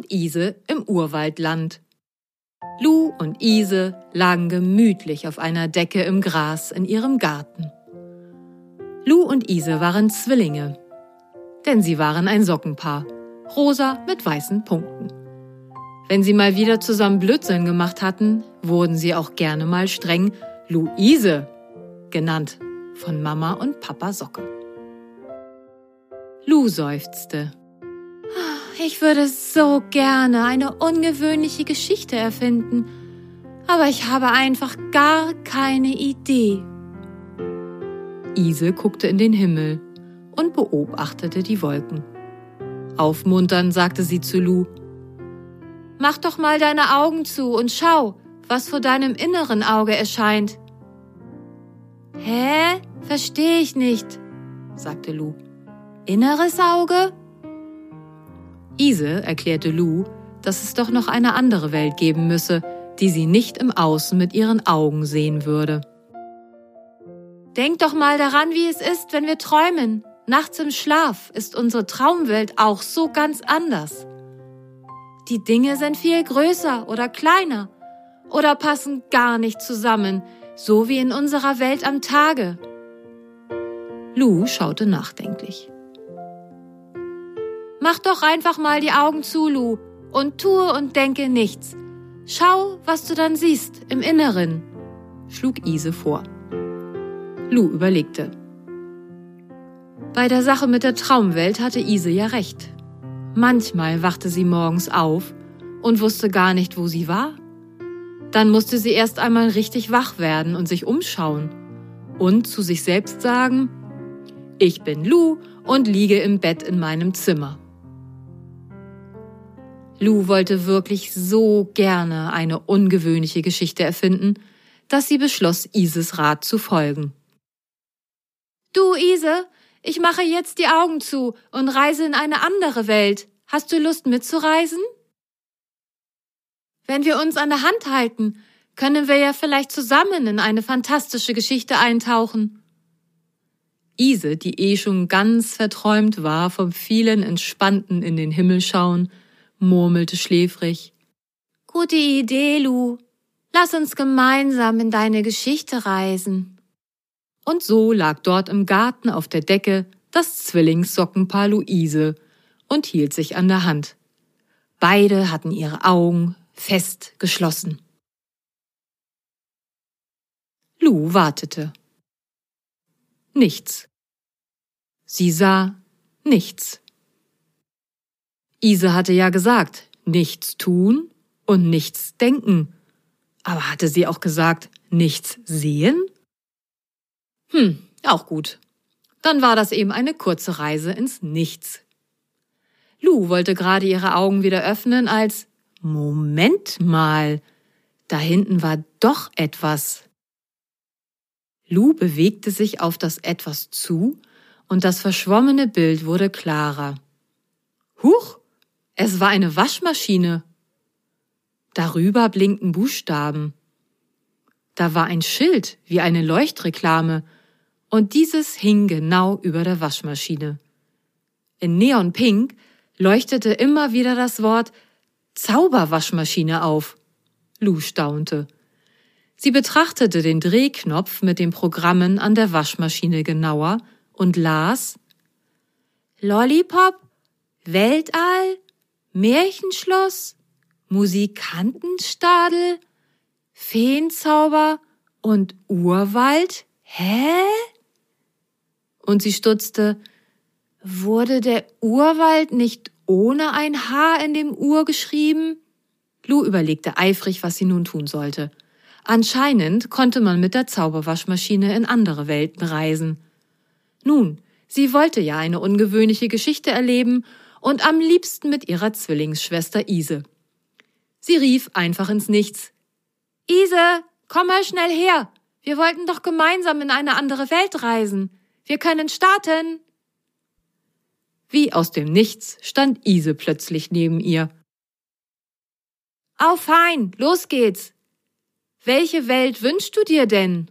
und Ise im Urwaldland. Lu und Ise lagen gemütlich auf einer Decke im Gras in ihrem Garten. Lu und Ise waren Zwillinge, denn sie waren ein Sockenpaar, rosa mit weißen Punkten. Wenn sie mal wieder zusammen Blödsinn gemacht hatten, wurden sie auch gerne mal streng Luise genannt von Mama und Papa Socke. Lu seufzte. Ich würde so gerne eine ungewöhnliche Geschichte erfinden, aber ich habe einfach gar keine Idee. Ise guckte in den Himmel und beobachtete die Wolken. Aufmunternd sagte sie zu Lu, Mach doch mal deine Augen zu und schau, was vor deinem inneren Auge erscheint. Hä? Verstehe ich nicht, sagte Lu. Inneres Auge? Ise erklärte Lu, dass es doch noch eine andere Welt geben müsse, die sie nicht im Außen mit ihren Augen sehen würde. Denk doch mal daran, wie es ist, wenn wir träumen. Nachts im Schlaf ist unsere Traumwelt auch so ganz anders. Die Dinge sind viel größer oder kleiner oder passen gar nicht zusammen, so wie in unserer Welt am Tage. Lu schaute nachdenklich. Mach doch einfach mal die Augen zu, Lu, und tue und denke nichts. Schau, was du dann siehst im Inneren, schlug Ise vor. Lu überlegte. Bei der Sache mit der Traumwelt hatte Ise ja recht. Manchmal wachte sie morgens auf und wusste gar nicht, wo sie war. Dann musste sie erst einmal richtig wach werden und sich umschauen und zu sich selbst sagen, ich bin Lu und liege im Bett in meinem Zimmer. Lu wollte wirklich so gerne eine ungewöhnliche Geschichte erfinden, dass sie beschloss, Ises Rat zu folgen. Du, Ise, ich mache jetzt die Augen zu und reise in eine andere Welt. Hast du Lust mitzureisen? Wenn wir uns an der Hand halten, können wir ja vielleicht zusammen in eine fantastische Geschichte eintauchen. Ise, die eh schon ganz verträumt war vom vielen Entspannten in den Himmel schauen, murmelte schläfrig. Gute Idee, Lu. Lass uns gemeinsam in deine Geschichte reisen. Und so lag dort im Garten auf der Decke das Zwillingssockenpaar Luise und hielt sich an der Hand. Beide hatten ihre Augen fest geschlossen. Lu wartete. Nichts. Sie sah nichts. Ise hatte ja gesagt, nichts tun und nichts denken. Aber hatte sie auch gesagt, nichts sehen? Hm, auch gut. Dann war das eben eine kurze Reise ins Nichts. Lu wollte gerade ihre Augen wieder öffnen, als Moment mal, da hinten war doch etwas. Lu bewegte sich auf das etwas zu, und das verschwommene Bild wurde klarer. Huch, es war eine Waschmaschine. Darüber blinkten Buchstaben. Da war ein Schild wie eine Leuchtreklame, und dieses hing genau über der Waschmaschine. In Neonpink leuchtete immer wieder das Wort Zauberwaschmaschine auf. Lou staunte. Sie betrachtete den Drehknopf mit den Programmen an der Waschmaschine genauer und las Lollipop, Weltall, Märchenschloss, Musikantenstadel, Feenzauber und Urwald? Hä? Und sie stutzte, wurde der Urwald nicht ohne ein H in dem Ur geschrieben? Lou überlegte eifrig, was sie nun tun sollte. Anscheinend konnte man mit der Zauberwaschmaschine in andere Welten reisen. Nun, sie wollte ja eine ungewöhnliche Geschichte erleben und am liebsten mit ihrer Zwillingsschwester Ise. Sie rief einfach ins Nichts. Ise, komm mal schnell her. Wir wollten doch gemeinsam in eine andere Welt reisen. Wir können starten. Wie aus dem Nichts stand Ise plötzlich neben ihr. Au fein, los geht's. Welche Welt wünschst du dir denn?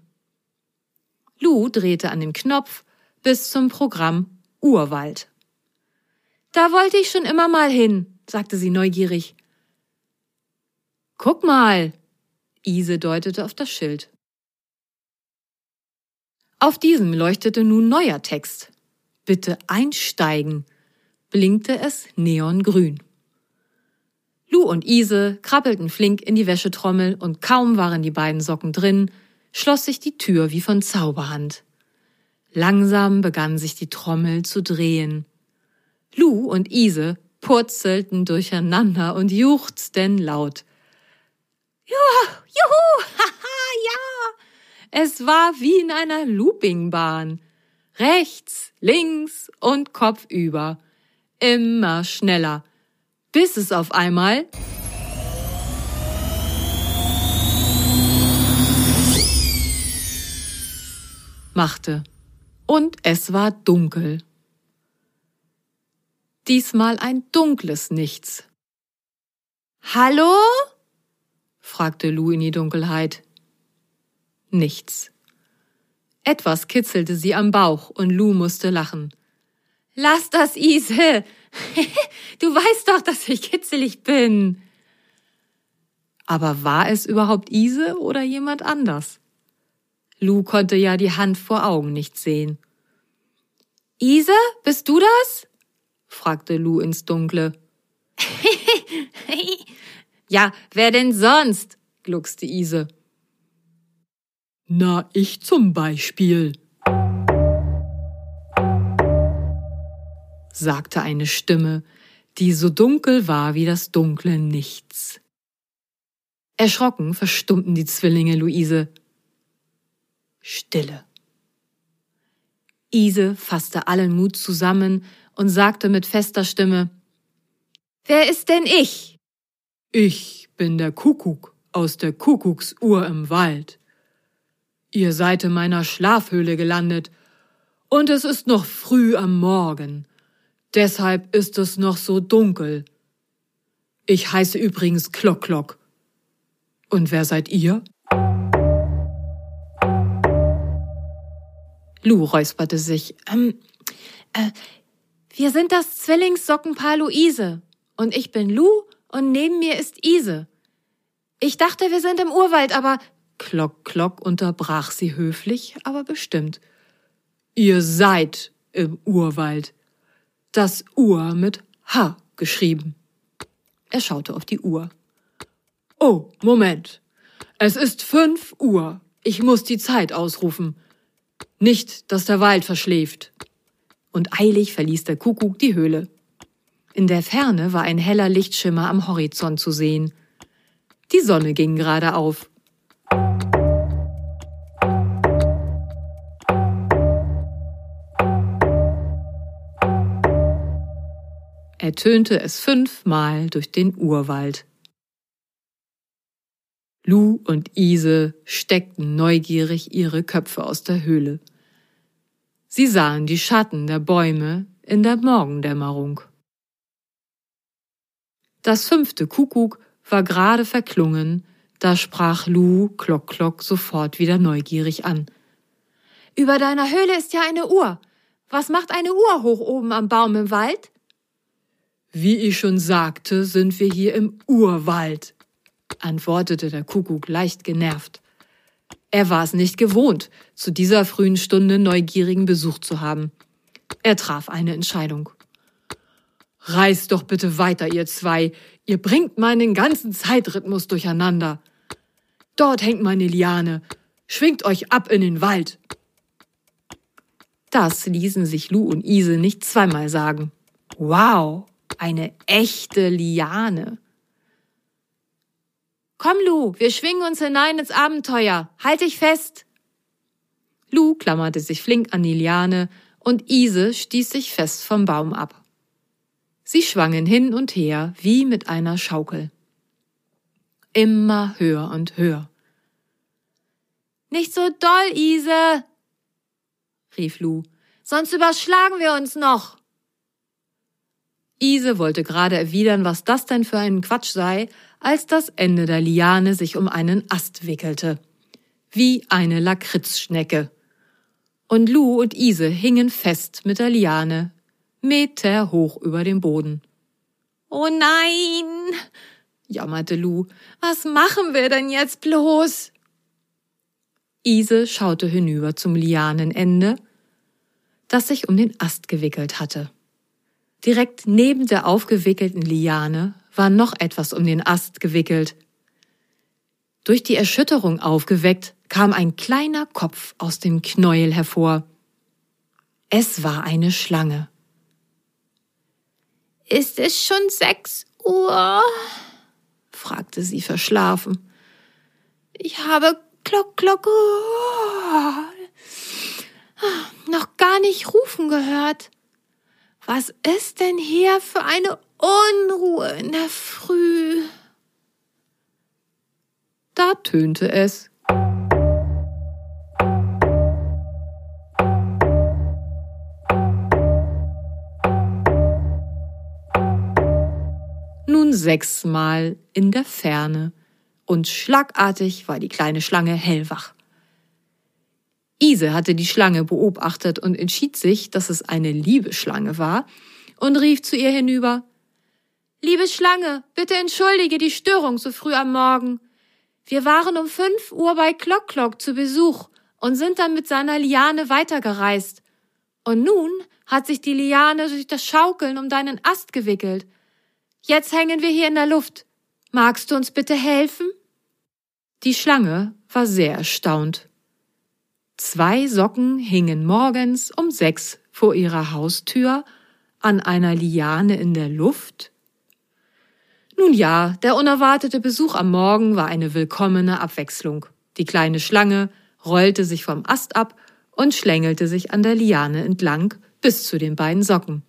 Lou drehte an dem Knopf bis zum Programm Urwald. Da wollte ich schon immer mal hin, sagte sie neugierig. Guck mal. Ise deutete auf das Schild. Auf diesem leuchtete nun neuer Text. Bitte einsteigen, blinkte es neongrün. Lu und Ise krabbelten flink in die Wäschetrommel und kaum waren die beiden Socken drin, schloss sich die Tür wie von Zauberhand. Langsam begann sich die Trommel zu drehen. Lu und Ise purzelten durcheinander und juchzten laut. Juhu, juhu, haha, ja! Es war wie in einer Loopingbahn. Rechts, links und kopfüber. Immer schneller, bis es auf einmal machte. Und es war dunkel. Diesmal ein dunkles Nichts. Hallo? fragte Lou in die Dunkelheit. Nichts. Etwas kitzelte sie am Bauch und Lou musste lachen. Lass das, Ise! du weißt doch, dass ich kitzelig bin. Aber war es überhaupt Ise oder jemand anders? Lou konnte ja die Hand vor Augen nicht sehen. Ise, bist du das? Fragte Lou ins Dunkle. ja, wer denn sonst? gluckste Ise. Na, ich zum Beispiel, sagte eine Stimme, die so dunkel war wie das dunkle Nichts. Erschrocken verstummten die Zwillinge Luise. Stille. Ise fasste allen Mut zusammen und sagte mit fester Stimme Wer ist denn ich? Ich bin der Kuckuck aus der Kuckucksuhr im Wald. Ihr seid in meiner Schlafhöhle gelandet, und es ist noch früh am Morgen. Deshalb ist es noch so dunkel. Ich heiße übrigens Klock Klock. Und wer seid ihr? Lou räusperte sich. Ähm, äh, wir sind das Zwillingssockenpaar Luise. Und ich bin Lou und neben mir ist Ise. Ich dachte, wir sind im Urwald, aber Klock Klock unterbrach sie höflich, aber bestimmt. Ihr seid im Urwald. Das Uhr mit H geschrieben. Er schaute auf die Uhr. Oh, Moment. Es ist fünf Uhr. Ich muss die Zeit ausrufen. Nicht, dass der Wald verschläft. Und eilig verließ der Kuckuck die Höhle. In der Ferne war ein heller Lichtschimmer am Horizont zu sehen. Die Sonne ging gerade auf. ertönte es fünfmal durch den Urwald. Lu und Ise steckten neugierig ihre Köpfe aus der Höhle. Sie sahen die Schatten der Bäume in der Morgendämmerung. Das fünfte Kuckuck war gerade verklungen, da sprach Lu Klock Klock sofort wieder neugierig an. Über deiner Höhle ist ja eine Uhr. Was macht eine Uhr hoch oben am Baum im Wald? Wie ich schon sagte, sind wir hier im Urwald, antwortete der Kuckuck leicht genervt. Er war es nicht gewohnt, zu dieser frühen Stunde neugierigen Besuch zu haben. Er traf eine Entscheidung. Reist doch bitte weiter, ihr zwei. Ihr bringt meinen ganzen Zeitrhythmus durcheinander. Dort hängt meine Liane. Schwingt euch ab in den Wald. Das ließen sich Lu und Ise nicht zweimal sagen. Wow, eine echte Liane. Komm, Lu, wir schwingen uns hinein ins Abenteuer. Halt dich fest! Lu klammerte sich flink an die Liane und Ise stieß sich fest vom Baum ab. Sie schwangen hin und her wie mit einer Schaukel. Immer höher und höher. Nicht so doll, Ise, rief Lu, sonst überschlagen wir uns noch. Ise wollte gerade erwidern, was das denn für ein Quatsch sei, als das Ende der Liane sich um einen Ast wickelte. Wie eine Lakritzschnecke. Und Lu und Ise hingen fest mit der Liane, Meter hoch über dem Boden. Oh nein, jammerte Lu. Was machen wir denn jetzt bloß? Ise schaute hinüber zum Lianenende, das sich um den Ast gewickelt hatte. Direkt neben der aufgewickelten Liane war noch etwas um den Ast gewickelt. Durch die Erschütterung aufgeweckt, kam ein kleiner Kopf aus dem Knäuel hervor. Es war eine Schlange. Ist es schon sechs Uhr? fragte sie verschlafen. Ich habe Glock, Glock, oh, noch gar nicht rufen gehört. Was ist denn hier für eine Unruhe in der Früh? Da tönte es. Nun sechsmal in der Ferne, und schlagartig war die kleine Schlange hellwach. Ise hatte die Schlange beobachtet und entschied sich, dass es eine liebe Schlange war, und rief zu ihr hinüber Liebe Schlange, bitte entschuldige die Störung so früh am Morgen. Wir waren um fünf Uhr bei Klock Klock zu Besuch und sind dann mit seiner Liane weitergereist. Und nun hat sich die Liane durch das Schaukeln um deinen Ast gewickelt. Jetzt hängen wir hier in der Luft. Magst du uns bitte helfen? Die Schlange war sehr erstaunt. Zwei Socken hingen morgens um sechs vor ihrer Haustür an einer Liane in der Luft? Nun ja, der unerwartete Besuch am Morgen war eine willkommene Abwechslung. Die kleine Schlange rollte sich vom Ast ab und schlängelte sich an der Liane entlang bis zu den beiden Socken.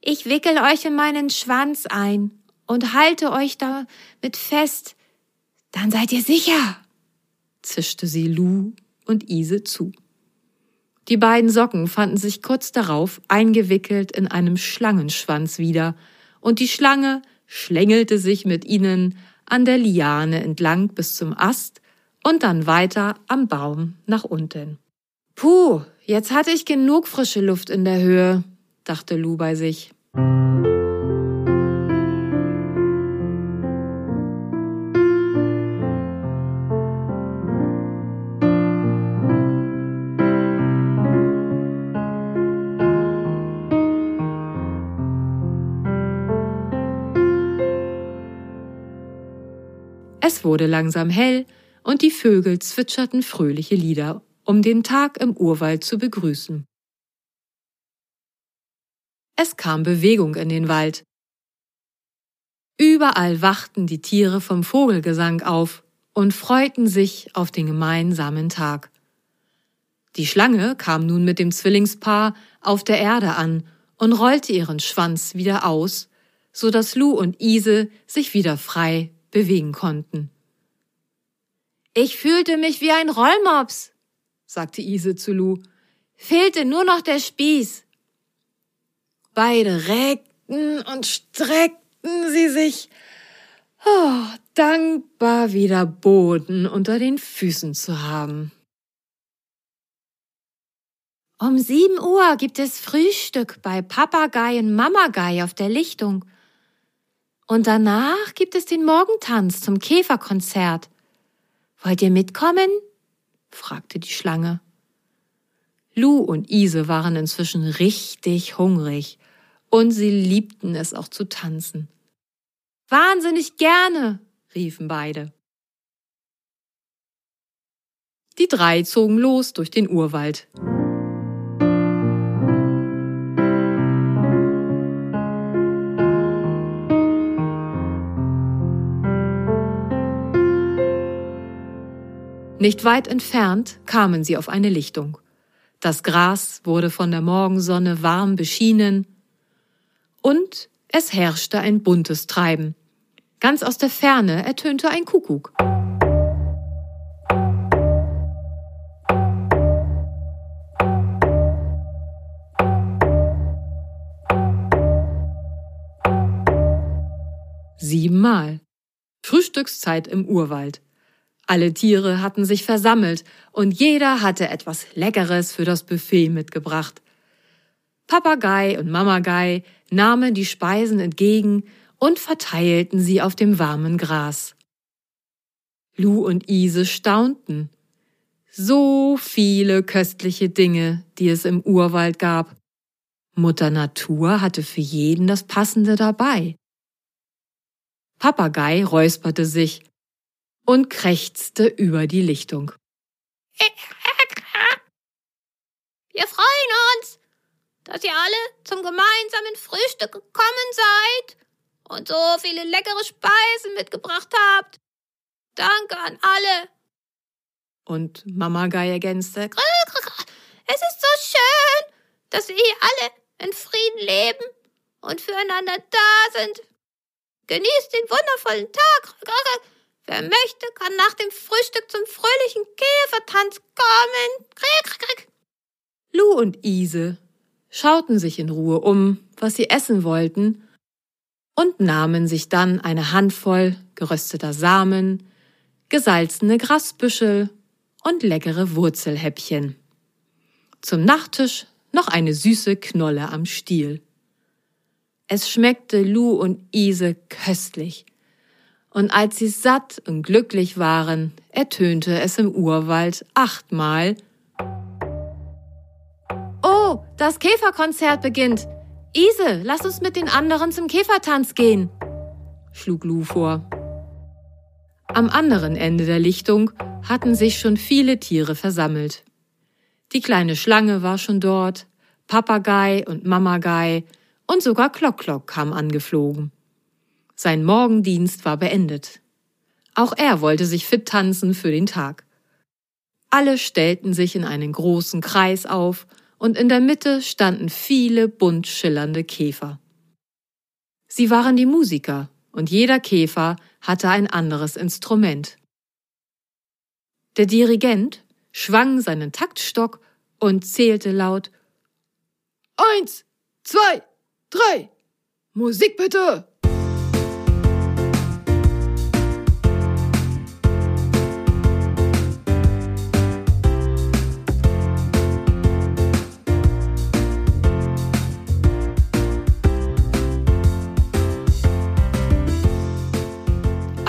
Ich wickel euch in meinen Schwanz ein und halte euch damit fest, dann seid ihr sicher, zischte sie Lu und Ise zu. Die beiden Socken fanden sich kurz darauf eingewickelt in einem Schlangenschwanz wieder, und die Schlange schlängelte sich mit ihnen an der Liane entlang bis zum Ast und dann weiter am Baum nach unten. Puh, jetzt hatte ich genug frische Luft in der Höhe, dachte Lu bei sich. Es wurde langsam hell und die Vögel zwitscherten fröhliche Lieder, um den Tag im Urwald zu begrüßen. Es kam Bewegung in den Wald. Überall wachten die Tiere vom Vogelgesang auf und freuten sich auf den gemeinsamen Tag. Die Schlange kam nun mit dem Zwillingspaar auf der Erde an und rollte ihren Schwanz wieder aus, so dass Lu und Ise sich wieder frei bewegen konnten. Ich fühlte mich wie ein Rollmops, sagte Ise zu Lu. Fehlte nur noch der Spieß. Beide reckten und streckten sie sich, oh, dankbar wieder Boden unter den Füßen zu haben. Um sieben Uhr gibt es Frühstück bei Papagei und Mamagei auf der Lichtung. Und danach gibt es den Morgentanz zum Käferkonzert. Wollt ihr mitkommen? fragte die Schlange. Lu und Ise waren inzwischen richtig hungrig und sie liebten es auch zu tanzen. Wahnsinnig gerne, riefen beide. Die drei zogen los durch den Urwald. Nicht weit entfernt kamen sie auf eine Lichtung. Das Gras wurde von der Morgensonne warm beschienen und es herrschte ein buntes Treiben. Ganz aus der Ferne ertönte ein Kuckuck. Siebenmal. Frühstückszeit im Urwald. Alle Tiere hatten sich versammelt und jeder hatte etwas Leckeres für das Buffet mitgebracht. Papagei und Mamagei nahmen die Speisen entgegen und verteilten sie auf dem warmen Gras. Lu und Ise staunten. So viele köstliche Dinge, die es im Urwald gab. Mutter Natur hatte für jeden das Passende dabei. Papagei räusperte sich und krächzte über die Lichtung. Wir freuen uns, dass ihr alle zum gemeinsamen Frühstück gekommen seid und so viele leckere Speisen mitgebracht habt. Danke an alle. Und Mama Gei ergänzte, es ist so schön, dass wir hier alle in Frieden leben und füreinander da sind. Genießt den wundervollen Tag. Wer möchte, kann nach dem Frühstück zum fröhlichen Käfertanz kommen. Lu und Ise schauten sich in Ruhe um, was sie essen wollten, und nahmen sich dann eine Handvoll gerösteter Samen, gesalzene Grasbüschel und leckere Wurzelhäppchen. Zum Nachtisch noch eine süße Knolle am Stiel. Es schmeckte Lu und Ise köstlich. Und als sie satt und glücklich waren, ertönte es im Urwald achtmal. Oh, das Käferkonzert beginnt. Ise, lass uns mit den anderen zum Käfertanz gehen, schlug Lu vor. Am anderen Ende der Lichtung hatten sich schon viele Tiere versammelt. Die kleine Schlange war schon dort, Papagei und Mamagei und sogar Klock-Klock kam angeflogen. Sein Morgendienst war beendet. Auch er wollte sich fit tanzen für den Tag. Alle stellten sich in einen großen Kreis auf und in der Mitte standen viele bunt schillernde Käfer. Sie waren die Musiker und jeder Käfer hatte ein anderes Instrument. Der Dirigent schwang seinen Taktstock und zählte laut Eins, zwei, drei. Musik bitte.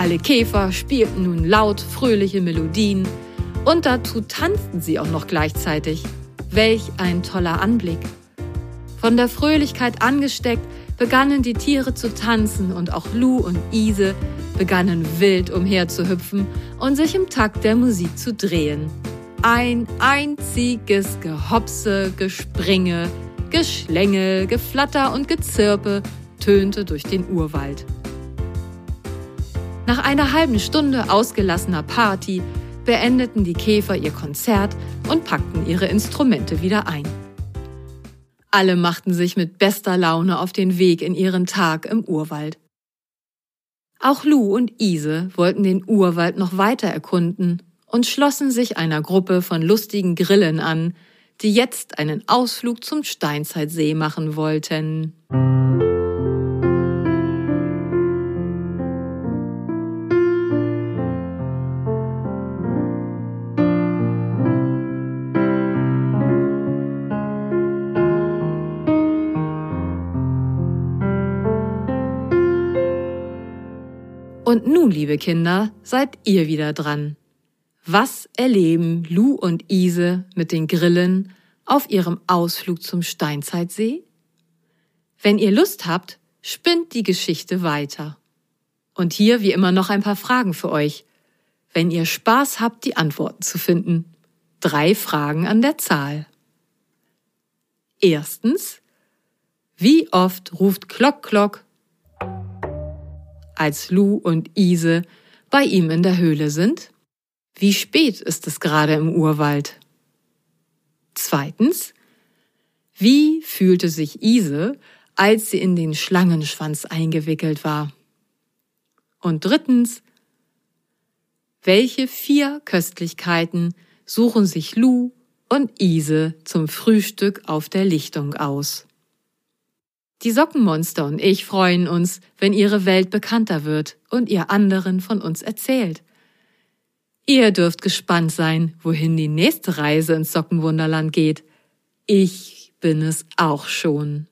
Alle Käfer spielten nun laut fröhliche Melodien und dazu tanzten sie auch noch gleichzeitig. Welch ein toller Anblick. Von der Fröhlichkeit angesteckt begannen die Tiere zu tanzen und auch Lu und Ise begannen wild umherzuhüpfen und sich im Takt der Musik zu drehen. Ein einziges Gehopse, Gespringe, Geschlängel, Geflatter und Gezirpe tönte durch den Urwald. Nach einer halben Stunde ausgelassener Party beendeten die Käfer ihr Konzert und packten ihre Instrumente wieder ein. Alle machten sich mit bester Laune auf den Weg in ihren Tag im Urwald. Auch Lu und Ise wollten den Urwald noch weiter erkunden und schlossen sich einer Gruppe von lustigen Grillen an, die jetzt einen Ausflug zum Steinzeitsee machen wollten. Liebe Kinder, seid ihr wieder dran. Was erleben Lu und Ise mit den Grillen auf ihrem Ausflug zum Steinzeitsee? Wenn ihr Lust habt, spinnt die Geschichte weiter. Und hier wie immer noch ein paar Fragen für euch, wenn ihr Spaß habt, die Antworten zu finden. Drei Fragen an der Zahl. Erstens, wie oft ruft Klock Klock als Lu und Ise bei ihm in der Höhle sind? Wie spät ist es gerade im Urwald? Zweitens, wie fühlte sich Ise, als sie in den Schlangenschwanz eingewickelt war? Und drittens, welche vier Köstlichkeiten suchen sich Lu und Ise zum Frühstück auf der Lichtung aus? Die Sockenmonster und ich freuen uns, wenn ihre Welt bekannter wird und ihr anderen von uns erzählt. Ihr dürft gespannt sein, wohin die nächste Reise ins Sockenwunderland geht. Ich bin es auch schon.